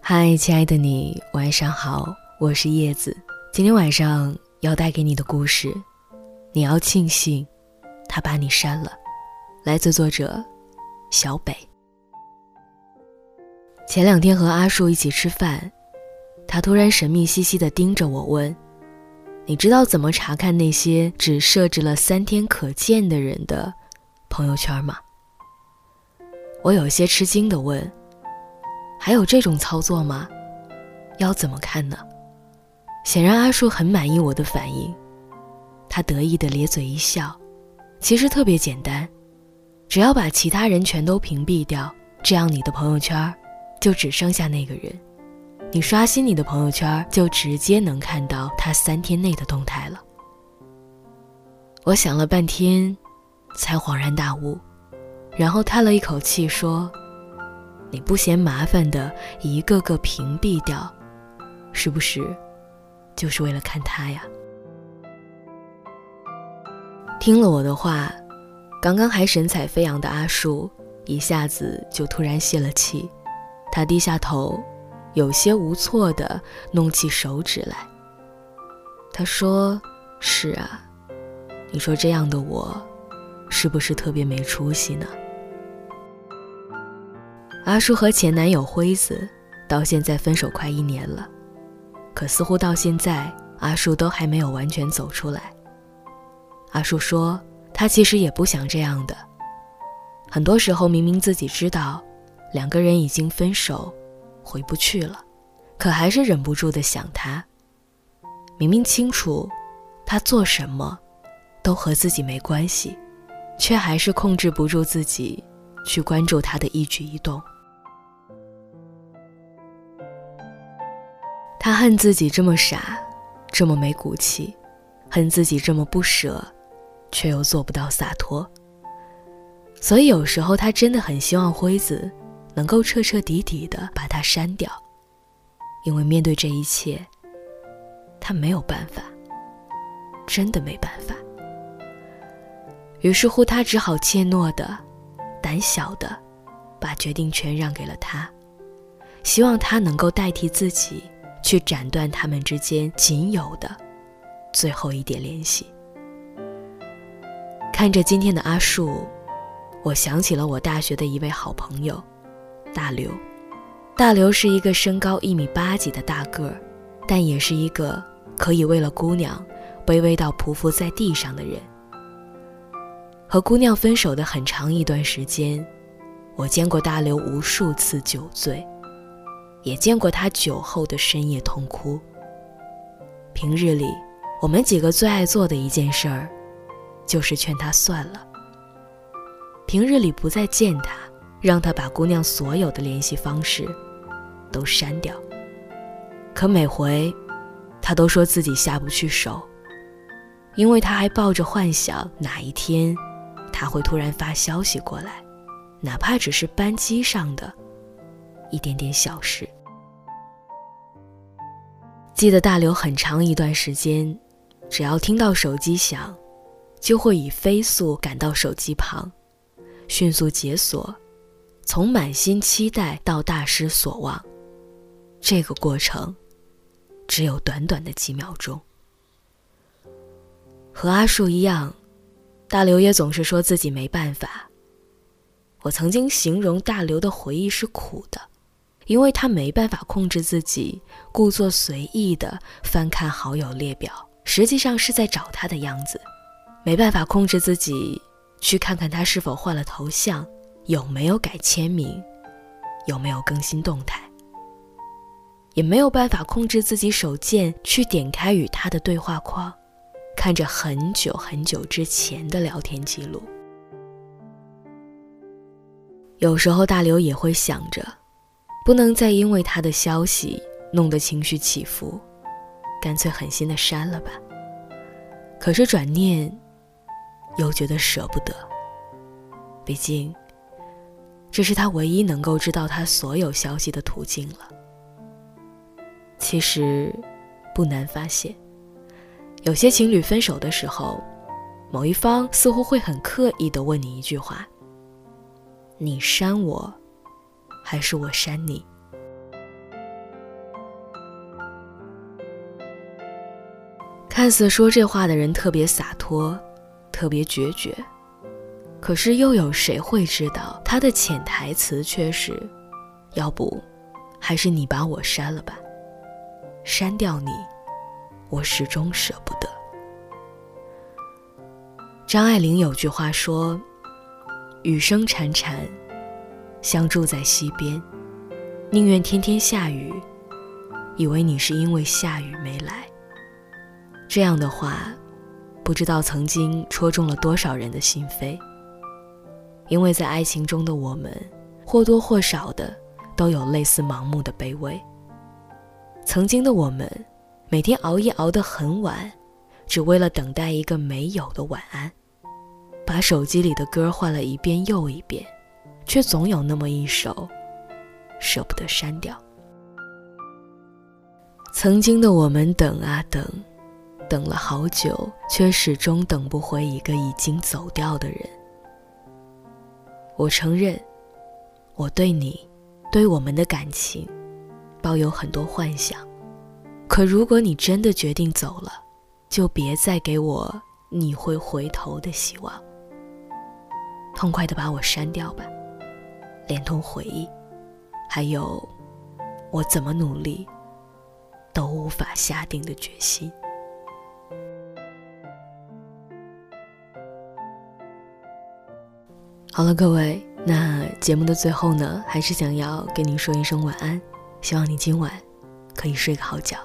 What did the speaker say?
嗨，亲爱的你，晚上好，我是叶子。今天晚上要带给你的故事，你要庆幸他把你删了。来自作者小北。前两天和阿树一起吃饭，他突然神秘兮兮地盯着我问：“你知道怎么查看那些只设置了三天可见的人的朋友圈吗？”我有些吃惊地问：“还有这种操作吗？要怎么看呢？”显然阿树很满意我的反应，他得意地咧嘴一笑：“其实特别简单，只要把其他人全都屏蔽掉，这样你的朋友圈。”就只剩下那个人，你刷新你的朋友圈，就直接能看到他三天内的动态了。我想了半天，才恍然大悟，然后叹了一口气说：“你不嫌麻烦的一个个屏蔽掉，是不是就是为了看他呀？”听了我的话，刚刚还神采飞扬的阿树一下子就突然泄了气。他低下头，有些无措地弄起手指来。他说：“是啊，你说这样的我，是不是特别没出息呢？”阿叔和前男友辉子到现在分手快一年了，可似乎到现在阿叔都还没有完全走出来。阿叔说：“他其实也不想这样的，很多时候明明自己知道。”两个人已经分手，回不去了，可还是忍不住的想他。明明清楚，他做什么，都和自己没关系，却还是控制不住自己，去关注他的一举一动。恨自己这么傻，这么没骨气，恨自己这么不舍，却又做不到洒脱。所以有时候他真的很希望辉子。能够彻彻底底的把他删掉，因为面对这一切，他没有办法，真的没办法。于是乎，他只好怯懦的、胆小的，把决定权让给了他，希望他能够代替自己去斩断他们之间仅有的最后一点联系。看着今天的阿树，我想起了我大学的一位好朋友。大刘，大刘是一个身高一米八几的大个儿，但也是一个可以为了姑娘卑微到匍匐在地上的人。和姑娘分手的很长一段时间，我见过大刘无数次酒醉，也见过他酒后的深夜痛哭。平日里，我们几个最爱做的一件事儿，就是劝他算了。平日里不再见他。让他把姑娘所有的联系方式都删掉。可每回，他都说自己下不去手，因为他还抱着幻想，哪一天他会突然发消息过来，哪怕只是班机上的一点点小事。记得大刘很长一段时间，只要听到手机响，就会以飞速赶到手机旁，迅速解锁。从满心期待到大失所望，这个过程只有短短的几秒钟。和阿树一样，大刘也总是说自己没办法。我曾经形容大刘的回忆是苦的，因为他没办法控制自己，故作随意的翻看好友列表，实际上是在找他的样子；没办法控制自己，去看看他是否换了头像。有没有改签名？有没有更新动态？也没有办法控制自己手贱去点开与他的对话框，看着很久很久之前的聊天记录。有时候大刘也会想着，不能再因为他的消息弄得情绪起伏，干脆狠心的删了吧。可是转念，又觉得舍不得，毕竟。这是他唯一能够知道他所有消息的途径了。其实，不难发现，有些情侣分手的时候，某一方似乎会很刻意的问你一句话：“你删我，还是我删你？看似说这话的人特别洒脱，特别决绝，可是又有谁会知道他的潜台词却是：要不，还是你把我删了吧？删掉你，我始终舍不得。张爱玲有句话说：“雨声潺潺，相住在溪边，宁愿天天下雨，以为你是因为下雨没来。”这样的话，不知道曾经戳中了多少人的心扉。因为在爱情中的我们，或多或少的都有类似盲目的卑微。曾经的我们，每天熬夜熬得很晚，只为了等待一个没有的晚安，把手机里的歌换了一遍又一遍，却总有那么一首舍不得删掉。曾经的我们等啊等。等了好久，却始终等不回一个已经走掉的人。我承认，我对你，对我们的感情，抱有很多幻想。可如果你真的决定走了，就别再给我你会回头的希望。痛快的把我删掉吧，连同回忆，还有我怎么努力都无法下定的决心。好了，各位，那节目的最后呢，还是想要跟您说一声晚安，希望你今晚可以睡个好觉。